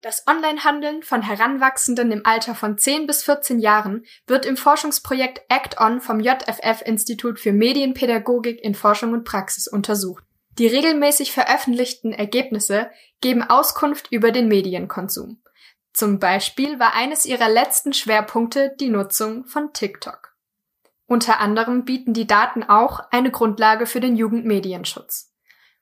Das Onlinehandeln von Heranwachsenden im Alter von 10 bis 14 Jahren wird im Forschungsprojekt Act On vom JFF Institut für Medienpädagogik in Forschung und Praxis untersucht. Die regelmäßig veröffentlichten Ergebnisse geben Auskunft über den Medienkonsum. Zum Beispiel war eines ihrer letzten Schwerpunkte die Nutzung von TikTok. Unter anderem bieten die Daten auch eine Grundlage für den Jugendmedienschutz.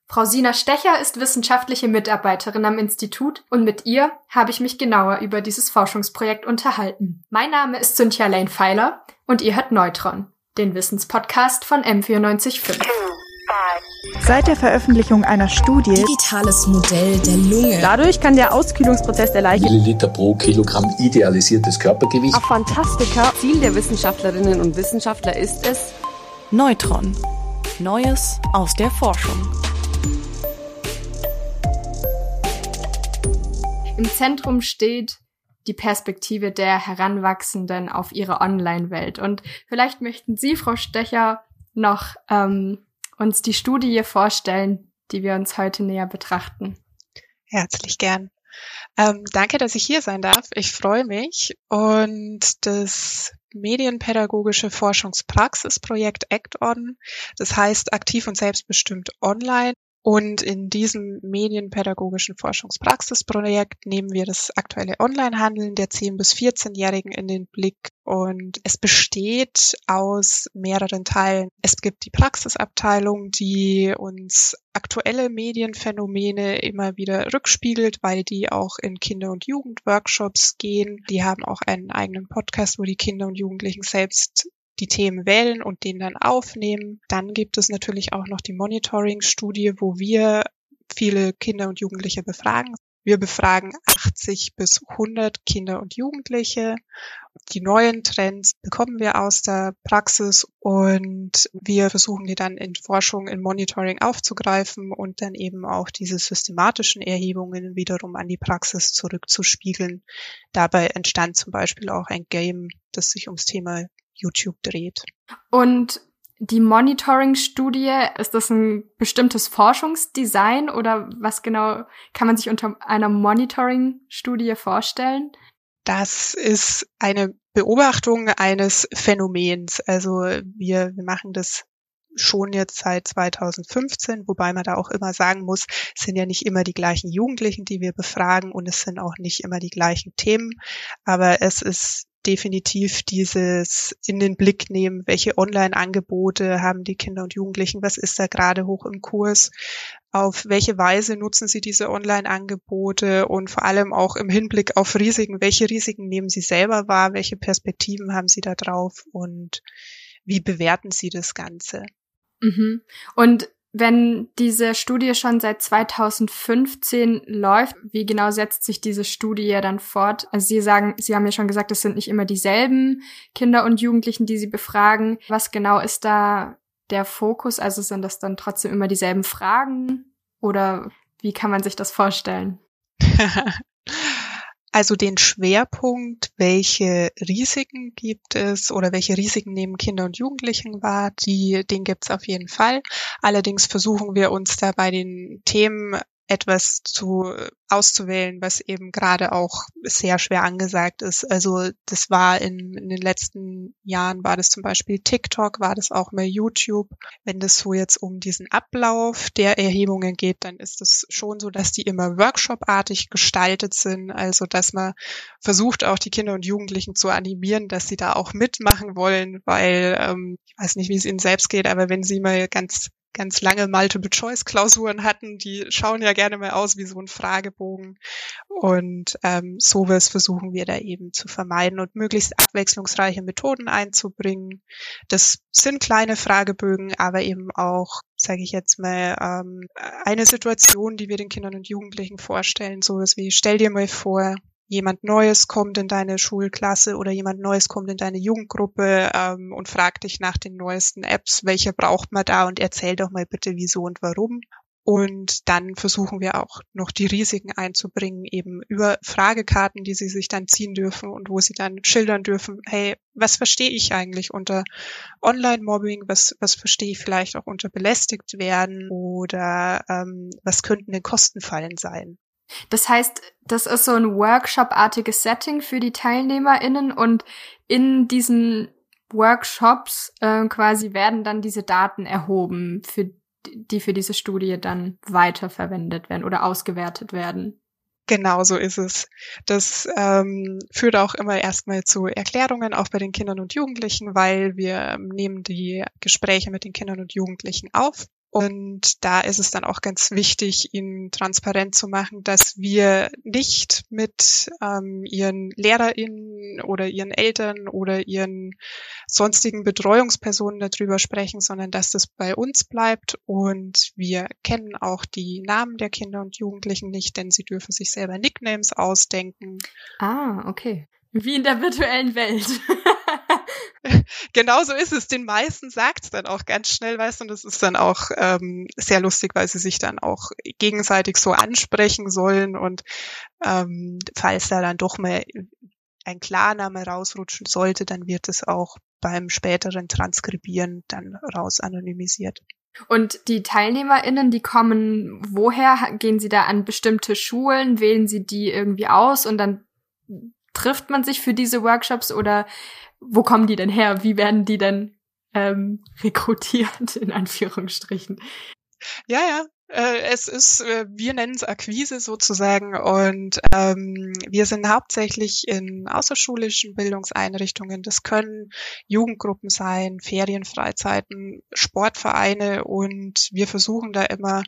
Frau Sina Stecher ist wissenschaftliche Mitarbeiterin am Institut und mit ihr habe ich mich genauer über dieses Forschungsprojekt unterhalten. Mein Name ist Cynthia Lane Pfeiler und ihr hört Neutron, den Wissenspodcast von M945. Seit der Veröffentlichung einer Studie Digitales Modell der Lunge. Dadurch kann der Auskühlungsprozess der Leiche Milliliter pro Kilogramm idealisiertes Körpergewicht. auf Fantastika Ziel der Wissenschaftlerinnen und Wissenschaftler ist es, Neutron. Neues aus der Forschung. Im Zentrum steht die Perspektive der Heranwachsenden auf ihre Online-Welt. Und vielleicht möchten Sie, Frau Stecher, noch ähm, uns die Studie vorstellen, die wir uns heute näher betrachten. Herzlich gern. Ähm, danke, dass ich hier sein darf. Ich freue mich. Und das medienpädagogische Forschungspraxisprojekt ACT-ON, das heißt aktiv und selbstbestimmt online, und in diesem medienpädagogischen Forschungspraxisprojekt nehmen wir das aktuelle Onlinehandeln der 10- bis 14-Jährigen in den Blick. Und es besteht aus mehreren Teilen. Es gibt die Praxisabteilung, die uns aktuelle Medienphänomene immer wieder rückspiegelt, weil die auch in Kinder- und Jugendworkshops gehen. Die haben auch einen eigenen Podcast, wo die Kinder und Jugendlichen selbst die Themen wählen und den dann aufnehmen. Dann gibt es natürlich auch noch die Monitoring-Studie, wo wir viele Kinder und Jugendliche befragen. Wir befragen 80 bis 100 Kinder und Jugendliche. Die neuen Trends bekommen wir aus der Praxis und wir versuchen die dann in Forschung, in Monitoring aufzugreifen und dann eben auch diese systematischen Erhebungen wiederum an die Praxis zurückzuspiegeln. Dabei entstand zum Beispiel auch ein Game, das sich ums Thema YouTube dreht. Und die Monitoring-Studie, ist das ein bestimmtes Forschungsdesign oder was genau kann man sich unter einer Monitoring-Studie vorstellen? Das ist eine Beobachtung eines Phänomens. Also wir, wir machen das schon jetzt seit 2015, wobei man da auch immer sagen muss, es sind ja nicht immer die gleichen Jugendlichen, die wir befragen und es sind auch nicht immer die gleichen Themen, aber es ist definitiv dieses in den Blick nehmen, welche Online-Angebote haben die Kinder und Jugendlichen, was ist da gerade hoch im Kurs, auf welche Weise nutzen sie diese Online-Angebote und vor allem auch im Hinblick auf Risiken, welche Risiken nehmen sie selber wahr, welche Perspektiven haben sie da drauf und wie bewerten sie das Ganze. Mhm. Und wenn diese Studie schon seit 2015 läuft, wie genau setzt sich diese Studie dann fort? Also Sie sagen, Sie haben ja schon gesagt, es sind nicht immer dieselben Kinder und Jugendlichen, die Sie befragen. Was genau ist da der Fokus? Also sind das dann trotzdem immer dieselben Fragen? Oder wie kann man sich das vorstellen? Also den Schwerpunkt, welche Risiken gibt es oder welche Risiken nehmen Kinder und Jugendlichen wahr, die, den gibt es auf jeden Fall. Allerdings versuchen wir uns da bei den Themen etwas zu auszuwählen, was eben gerade auch sehr schwer angesagt ist. Also das war in, in, den letzten Jahren war das zum Beispiel TikTok, war das auch mal YouTube. Wenn das so jetzt um diesen Ablauf der Erhebungen geht, dann ist es schon so, dass die immer workshopartig gestaltet sind. Also dass man versucht auch die Kinder und Jugendlichen zu animieren, dass sie da auch mitmachen wollen, weil ähm, ich weiß nicht, wie es ihnen selbst geht, aber wenn sie mal ganz ganz lange Multiple-Choice-Klausuren hatten, die schauen ja gerne mal aus wie so ein Fragebogen. Und ähm, sowas versuchen wir da eben zu vermeiden und möglichst abwechslungsreiche Methoden einzubringen. Das sind kleine Fragebögen, aber eben auch, sage ich jetzt mal, ähm, eine Situation, die wir den Kindern und Jugendlichen vorstellen, sowas wie, stell dir mal vor, jemand Neues kommt in deine Schulklasse oder jemand Neues kommt in deine Jugendgruppe ähm, und fragt dich nach den neuesten Apps, welche braucht man da und erzähl doch mal bitte wieso und warum. Und dann versuchen wir auch noch die Risiken einzubringen, eben über Fragekarten, die sie sich dann ziehen dürfen und wo sie dann schildern dürfen, hey, was verstehe ich eigentlich unter Online-Mobbing, was, was verstehe ich vielleicht auch unter belästigt werden oder ähm, was könnten denn Kostenfallen sein? Das heißt, das ist so ein Workshop-artiges Setting für die TeilnehmerInnen und in diesen Workshops äh, quasi werden dann diese Daten erhoben, für, die für diese Studie dann weiterverwendet werden oder ausgewertet werden. Genau so ist es. Das ähm, führt auch immer erstmal zu Erklärungen, auch bei den Kindern und Jugendlichen, weil wir nehmen die Gespräche mit den Kindern und Jugendlichen auf und da ist es dann auch ganz wichtig, ihnen transparent zu machen, dass wir nicht mit ähm, ihren LehrerInnen oder ihren Eltern oder ihren sonstigen Betreuungspersonen darüber sprechen, sondern dass das bei uns bleibt. Und wir kennen auch die Namen der Kinder und Jugendlichen nicht, denn sie dürfen sich selber Nicknames ausdenken. Ah, okay. Wie in der virtuellen Welt. genau so ist es. Den meisten sagt es dann auch ganz schnell, weißt du, und das ist dann auch ähm, sehr lustig, weil sie sich dann auch gegenseitig so ansprechen sollen und ähm, falls da dann doch mal ein Klarname rausrutschen sollte, dann wird es auch beim späteren Transkribieren dann raus anonymisiert. Und die TeilnehmerInnen, die kommen woher? Gehen sie da an bestimmte Schulen? Wählen sie die irgendwie aus und dann trifft man sich für diese Workshops oder wo kommen die denn her? Wie werden die denn ähm, rekrutiert, in Anführungsstrichen? Ja, ja. Äh, es ist, äh, wir nennen es Akquise sozusagen und ähm, wir sind hauptsächlich in außerschulischen Bildungseinrichtungen. Das können Jugendgruppen sein, Ferienfreizeiten, Sportvereine und wir versuchen da immer,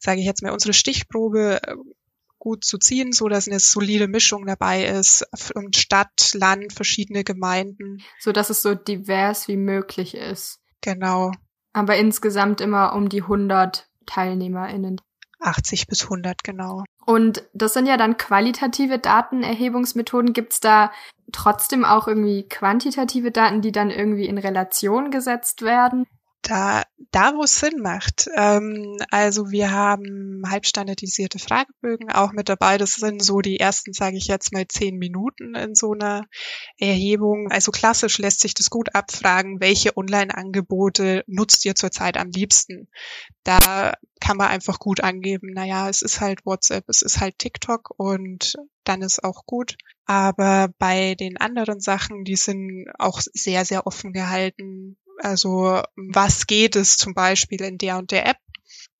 sage ich jetzt mal, unsere Stichprobe äh, gut zu ziehen, so dass eine solide Mischung dabei ist und Stadt, Land, verschiedene Gemeinden. So dass es so divers wie möglich ist. Genau. Aber insgesamt immer um die 100 TeilnehmerInnen. 80 bis 100, genau. Und das sind ja dann qualitative Datenerhebungsmethoden. Gibt's da trotzdem auch irgendwie quantitative Daten, die dann irgendwie in Relation gesetzt werden? Da, da wo es Sinn macht. Ähm, also wir haben halbstandardisierte Fragebögen auch mit dabei. Das sind so die ersten, sage ich jetzt mal, zehn Minuten in so einer Erhebung. Also klassisch lässt sich das gut abfragen, welche Online-Angebote nutzt ihr zurzeit am liebsten. Da kann man einfach gut angeben, naja, es ist halt WhatsApp, es ist halt TikTok und dann ist auch gut. Aber bei den anderen Sachen, die sind auch sehr, sehr offen gehalten. Also was geht es zum Beispiel in der und der App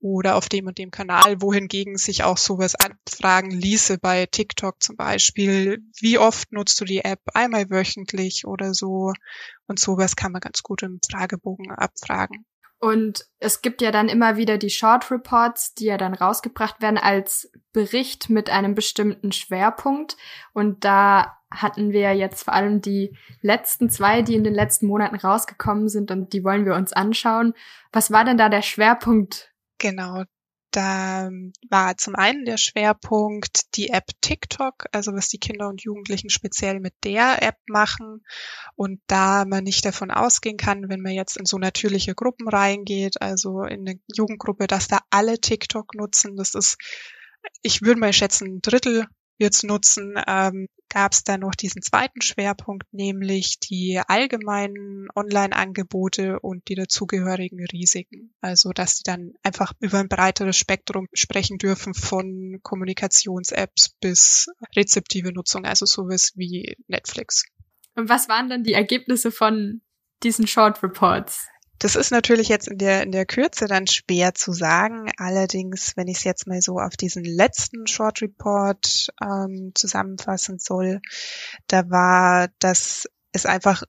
oder auf dem und dem Kanal, wohingegen sich auch sowas abfragen ließe bei TikTok zum Beispiel. Wie oft nutzt du die App? Einmal wöchentlich oder so. Und sowas kann man ganz gut im Fragebogen abfragen. Und es gibt ja dann immer wieder die Short Reports, die ja dann rausgebracht werden als Bericht mit einem bestimmten Schwerpunkt. Und da hatten wir jetzt vor allem die letzten zwei, die in den letzten Monaten rausgekommen sind und die wollen wir uns anschauen. Was war denn da der Schwerpunkt? Genau, da war zum einen der Schwerpunkt die App TikTok, also was die Kinder und Jugendlichen speziell mit der App machen. Und da man nicht davon ausgehen kann, wenn man jetzt in so natürliche Gruppen reingeht, also in eine Jugendgruppe, dass da alle TikTok nutzen, das ist, ich würde mal schätzen, ein Drittel jetzt nutzen, ähm, gab es dann noch diesen zweiten Schwerpunkt, nämlich die allgemeinen Online-Angebote und die dazugehörigen Risiken. Also, dass sie dann einfach über ein breiteres Spektrum sprechen dürfen von Kommunikations-Apps bis rezeptive Nutzung, also sowas wie Netflix. Und was waren dann die Ergebnisse von diesen Short Reports? Das ist natürlich jetzt in der, in der Kürze dann schwer zu sagen. Allerdings, wenn ich es jetzt mal so auf diesen letzten Short Report ähm, zusammenfassen soll, da war, dass es einfach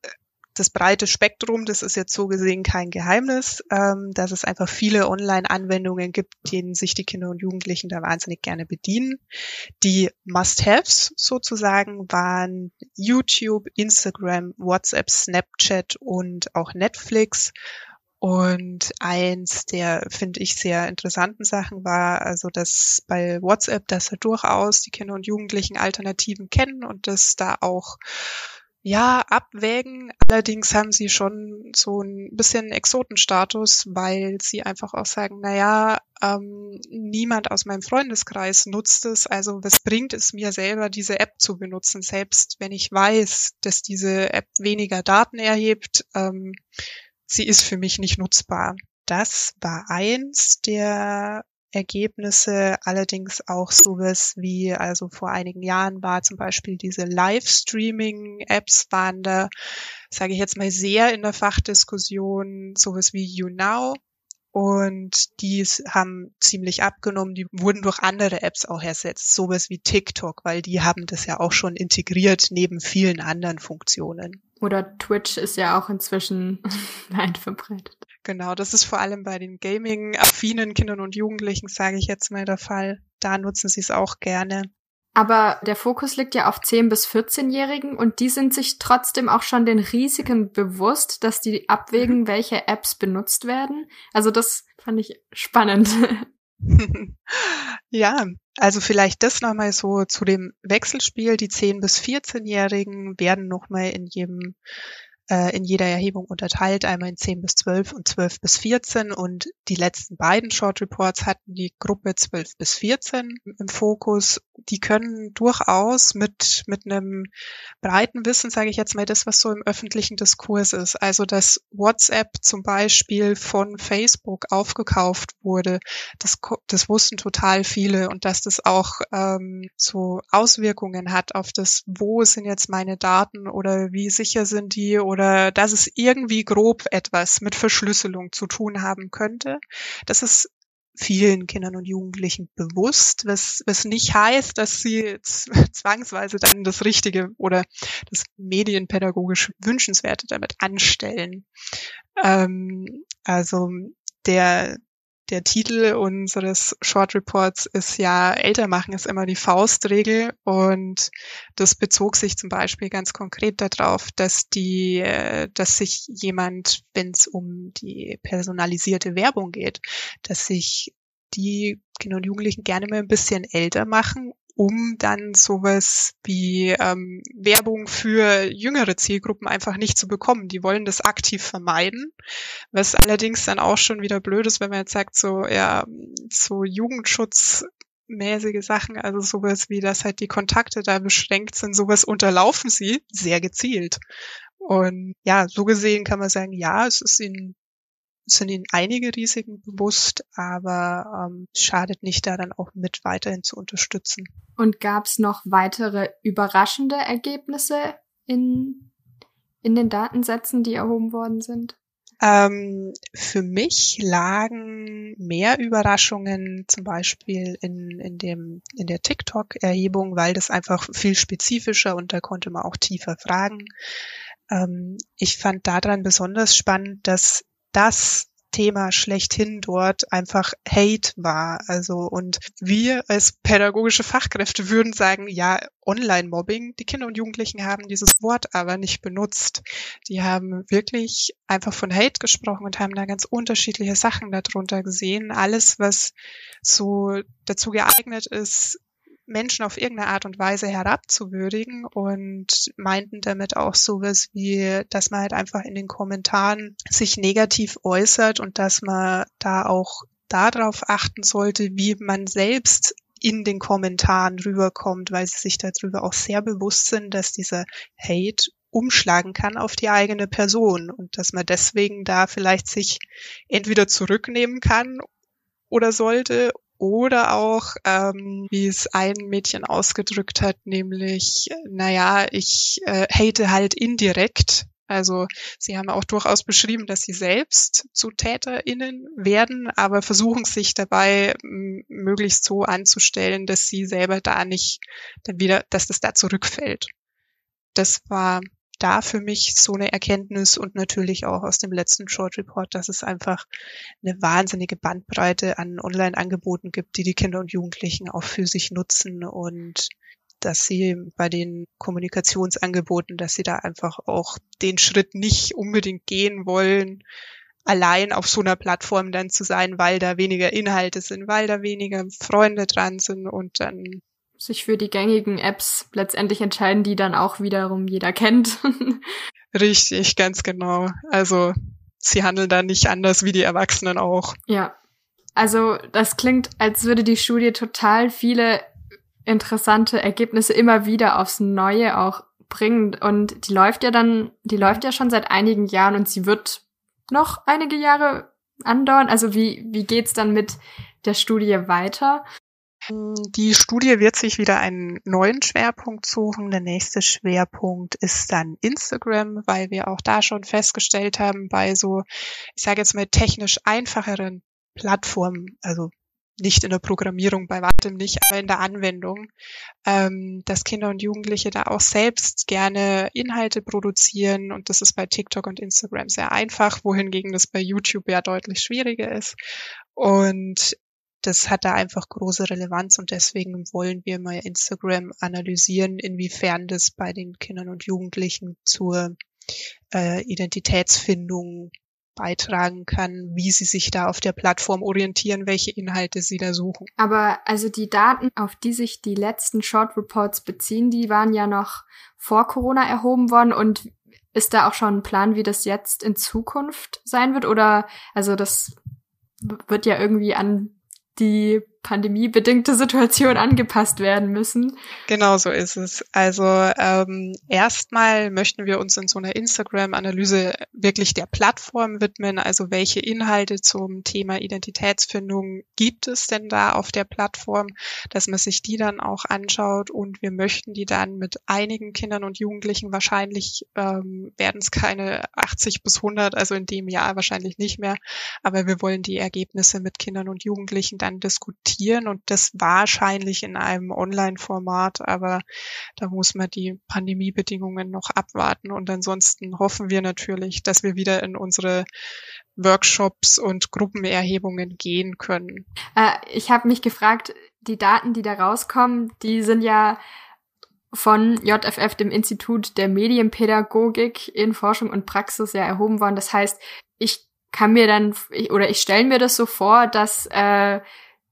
das breite Spektrum, das ist jetzt so gesehen kein Geheimnis, ähm, dass es einfach viele Online-Anwendungen gibt, denen sich die Kinder und Jugendlichen da wahnsinnig gerne bedienen. Die Must-Haves sozusagen waren YouTube, Instagram, WhatsApp, Snapchat und auch Netflix. Und eins der, finde ich, sehr interessanten Sachen war, also, dass bei WhatsApp, dass da durchaus die Kinder und Jugendlichen Alternativen kennen und dass da auch ja, abwägen. Allerdings haben sie schon so ein bisschen Exotenstatus, weil sie einfach auch sagen, na ja, ähm, niemand aus meinem Freundeskreis nutzt es. Also was bringt es mir selber, diese App zu benutzen, selbst wenn ich weiß, dass diese App weniger Daten erhebt. Ähm, sie ist für mich nicht nutzbar. Das war eins der Ergebnisse, allerdings auch sowas wie, also vor einigen Jahren war zum Beispiel diese Livestreaming-Apps waren da, sage ich jetzt mal, sehr in der Fachdiskussion, sowas wie YouNow. Und die haben ziemlich abgenommen, die wurden durch andere Apps auch ersetzt, sowas wie TikTok, weil die haben das ja auch schon integriert neben vielen anderen Funktionen. Oder Twitch ist ja auch inzwischen weit verbreitet. Genau, das ist vor allem bei den Gaming-affinen Kindern und Jugendlichen, sage ich jetzt mal, der Fall. Da nutzen sie es auch gerne. Aber der Fokus liegt ja auf 10- bis 14-Jährigen und die sind sich trotzdem auch schon den Risiken bewusst, dass die abwägen, welche Apps benutzt werden. Also das fand ich spannend. ja, also vielleicht das nochmal so zu dem Wechselspiel. Die 10- bis 14-Jährigen werden nochmal in jedem äh, in jeder Erhebung unterteilt, einmal in 10 bis 12 und 12 bis 14 und die letzten beiden Short Reports hatten die Gruppe 12 bis 14 im Fokus. Die können durchaus mit, mit einem breiten Wissen, sage ich jetzt mal, das, was so im öffentlichen Diskurs ist, also dass WhatsApp zum Beispiel von Facebook aufgekauft wurde, das, das wussten total viele. Und dass das auch ähm, so Auswirkungen hat auf das, wo sind jetzt meine Daten oder wie sicher sind die oder oder dass es irgendwie grob etwas mit Verschlüsselung zu tun haben könnte. Das ist vielen Kindern und Jugendlichen bewusst, was, was nicht heißt, dass sie zwangsweise dann das Richtige oder das medienpädagogisch Wünschenswerte damit anstellen. Ähm, also der, der Titel unseres Short Reports ist ja, älter machen ist immer die Faustregel. Und das bezog sich zum Beispiel ganz konkret darauf, dass die, äh, dass sich jemand, wenn es um die personalisierte Werbung geht, dass sich die Kinder und Jugendlichen gerne mal ein bisschen älter machen, um dann sowas wie ähm, Werbung für jüngere Zielgruppen einfach nicht zu bekommen. Die wollen das aktiv vermeiden, was allerdings dann auch schon wieder blöd ist, wenn man jetzt sagt, so ja, so Jugendschutz mäßige Sachen, also sowas wie, dass halt die Kontakte da beschränkt sind, sowas unterlaufen sie sehr gezielt. Und ja, so gesehen kann man sagen, ja, es ist ihnen sind ihnen einige Risiken bewusst, aber ähm, schadet nicht, da dann auch mit weiterhin zu unterstützen. Und gab es noch weitere überraschende Ergebnisse in, in den Datensätzen, die erhoben worden sind? Ähm, für mich lagen mehr Überraschungen zum Beispiel in, in, dem, in der TikTok-Erhebung, weil das einfach viel spezifischer und da konnte man auch tiefer fragen. Ähm, ich fand daran besonders spannend, dass das Thema schlechthin dort einfach Hate war. Also und wir als pädagogische Fachkräfte würden sagen, ja, Online-Mobbing, die Kinder und Jugendlichen haben dieses Wort aber nicht benutzt. Die haben wirklich einfach von Hate gesprochen und haben da ganz unterschiedliche Sachen darunter gesehen. Alles, was so dazu geeignet ist, Menschen auf irgendeine Art und Weise herabzuwürdigen und meinten damit auch sowas wie, dass man halt einfach in den Kommentaren sich negativ äußert und dass man da auch darauf achten sollte, wie man selbst in den Kommentaren rüberkommt, weil sie sich darüber auch sehr bewusst sind, dass dieser Hate umschlagen kann auf die eigene Person und dass man deswegen da vielleicht sich entweder zurücknehmen kann oder sollte oder auch, ähm, wie es ein Mädchen ausgedrückt hat, nämlich, naja, ich äh, hate halt indirekt. Also sie haben auch durchaus beschrieben, dass sie selbst zu TäterInnen werden, aber versuchen sich dabei möglichst so anzustellen, dass sie selber da nicht dann wieder, dass das da zurückfällt. Das war da für mich so eine Erkenntnis und natürlich auch aus dem letzten Short Report, dass es einfach eine wahnsinnige Bandbreite an Online-Angeboten gibt, die die Kinder und Jugendlichen auch für sich nutzen und dass sie bei den Kommunikationsangeboten, dass sie da einfach auch den Schritt nicht unbedingt gehen wollen, allein auf so einer Plattform dann zu sein, weil da weniger Inhalte sind, weil da weniger Freunde dran sind und dann sich für die gängigen Apps letztendlich entscheiden, die dann auch wiederum jeder kennt. Richtig, ganz genau. Also sie handeln da nicht anders wie die Erwachsenen auch. Ja. Also das klingt, als würde die Studie total viele interessante Ergebnisse immer wieder aufs Neue auch bringen. Und die läuft ja dann, die läuft ja schon seit einigen Jahren und sie wird noch einige Jahre andauern? Also wie, wie geht's dann mit der Studie weiter? Die Studie wird sich wieder einen neuen Schwerpunkt suchen. Der nächste Schwerpunkt ist dann Instagram, weil wir auch da schon festgestellt haben, bei so, ich sage jetzt mal, technisch einfacheren Plattformen, also nicht in der Programmierung, bei weitem nicht, aber in der Anwendung, ähm, dass Kinder und Jugendliche da auch selbst gerne Inhalte produzieren und das ist bei TikTok und Instagram sehr einfach, wohingegen das bei YouTube ja deutlich schwieriger ist. Und das hat da einfach große Relevanz und deswegen wollen wir mal Instagram analysieren, inwiefern das bei den Kindern und Jugendlichen zur äh, Identitätsfindung beitragen kann, wie sie sich da auf der Plattform orientieren, welche Inhalte sie da suchen. Aber also die Daten, auf die sich die letzten Short Reports beziehen, die waren ja noch vor Corona erhoben worden und ist da auch schon ein Plan, wie das jetzt in Zukunft sein wird? Oder also das wird ja irgendwie an die pandemiebedingte Situation angepasst werden müssen. Genau so ist es. Also ähm, erstmal möchten wir uns in so einer Instagram-Analyse wirklich der Plattform widmen. Also welche Inhalte zum Thema Identitätsfindung gibt es denn da auf der Plattform, dass man sich die dann auch anschaut und wir möchten die dann mit einigen Kindern und Jugendlichen wahrscheinlich ähm, werden es keine 80 bis 100, also in dem Jahr wahrscheinlich nicht mehr, aber wir wollen die Ergebnisse mit Kindern und Jugendlichen dann diskutieren diskutieren und das wahrscheinlich in einem Online-Format, aber da muss man die Pandemiebedingungen noch abwarten und ansonsten hoffen wir natürlich, dass wir wieder in unsere Workshops und Gruppenerhebungen gehen können. Äh, ich habe mich gefragt, die Daten, die da rauskommen, die sind ja von JFF, dem Institut der Medienpädagogik in Forschung und Praxis ja erhoben worden. Das heißt, ich kann mir dann oder ich stelle mir das so vor, dass äh,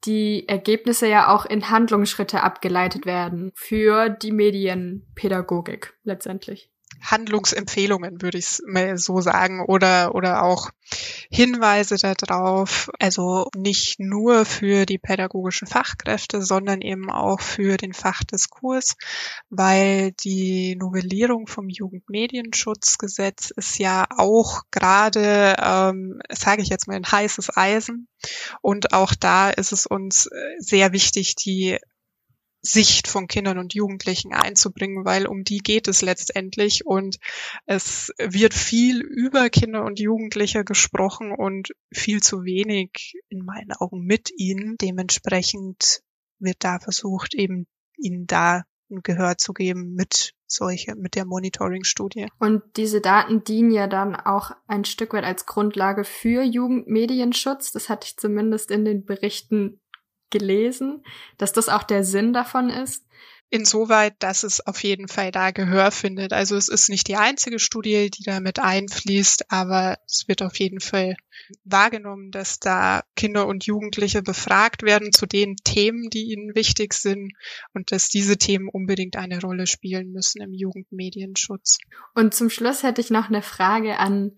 die Ergebnisse ja auch in Handlungsschritte abgeleitet werden für die Medienpädagogik letztendlich. Handlungsempfehlungen, würde ich mal so sagen, oder, oder auch Hinweise darauf, also nicht nur für die pädagogischen Fachkräfte, sondern eben auch für den Fachdiskurs, weil die Novellierung vom Jugendmedienschutzgesetz ist ja auch gerade, ähm, sage ich jetzt mal, ein heißes Eisen. Und auch da ist es uns sehr wichtig, die Sicht von Kindern und Jugendlichen einzubringen, weil um die geht es letztendlich und es wird viel über Kinder und Jugendliche gesprochen und viel zu wenig in meinen Augen mit ihnen. Dementsprechend wird da versucht, eben ihnen da ein Gehör zu geben mit solche, mit der Monitoring-Studie. Und diese Daten dienen ja dann auch ein Stück weit als Grundlage für Jugendmedienschutz. Das hatte ich zumindest in den Berichten gelesen, dass das auch der Sinn davon ist? Insoweit, dass es auf jeden Fall da Gehör findet. Also es ist nicht die einzige Studie, die da mit einfließt, aber es wird auf jeden Fall wahrgenommen, dass da Kinder und Jugendliche befragt werden zu den Themen, die ihnen wichtig sind und dass diese Themen unbedingt eine Rolle spielen müssen im Jugendmedienschutz. Und zum Schluss hätte ich noch eine Frage an,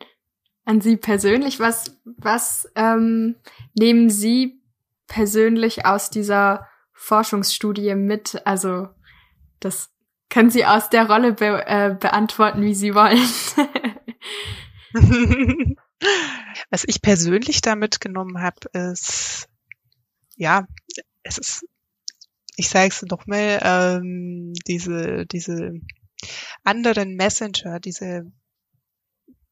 an Sie persönlich. Was, was ähm, nehmen Sie persönlich aus dieser Forschungsstudie mit? Also das können Sie aus der Rolle be äh, beantworten, wie Sie wollen. Was ich persönlich da mitgenommen habe, ist, ja, es ist, ich sage es noch mal, ähm, diese, diese anderen Messenger, diese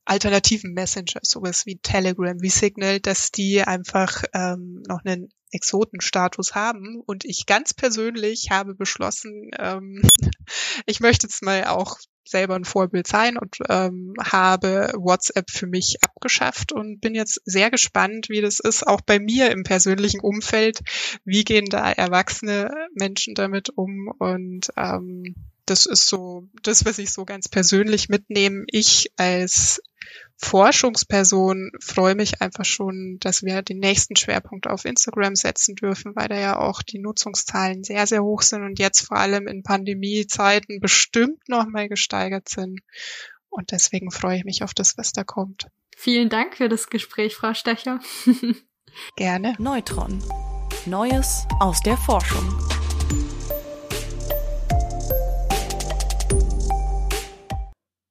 alternativen Messenger, sowas wie Telegram, wie Signal, dass die einfach ähm, noch einen Exotenstatus haben. Und ich ganz persönlich habe beschlossen, ähm, ich möchte jetzt mal auch selber ein Vorbild sein und ähm, habe WhatsApp für mich abgeschafft und bin jetzt sehr gespannt, wie das ist, auch bei mir im persönlichen Umfeld. Wie gehen da erwachsene Menschen damit um? Und ähm, das ist so das, was ich so ganz persönlich mitnehme. Ich als Forschungsperson freue mich einfach schon, dass wir den nächsten Schwerpunkt auf Instagram setzen dürfen, weil da ja auch die Nutzungszahlen sehr, sehr hoch sind und jetzt vor allem in Pandemiezeiten bestimmt noch mal gesteigert sind. Und deswegen freue ich mich auf das, was da kommt. Vielen Dank für das Gespräch, Frau Stecher. Gerne. Neutron. Neues aus der Forschung.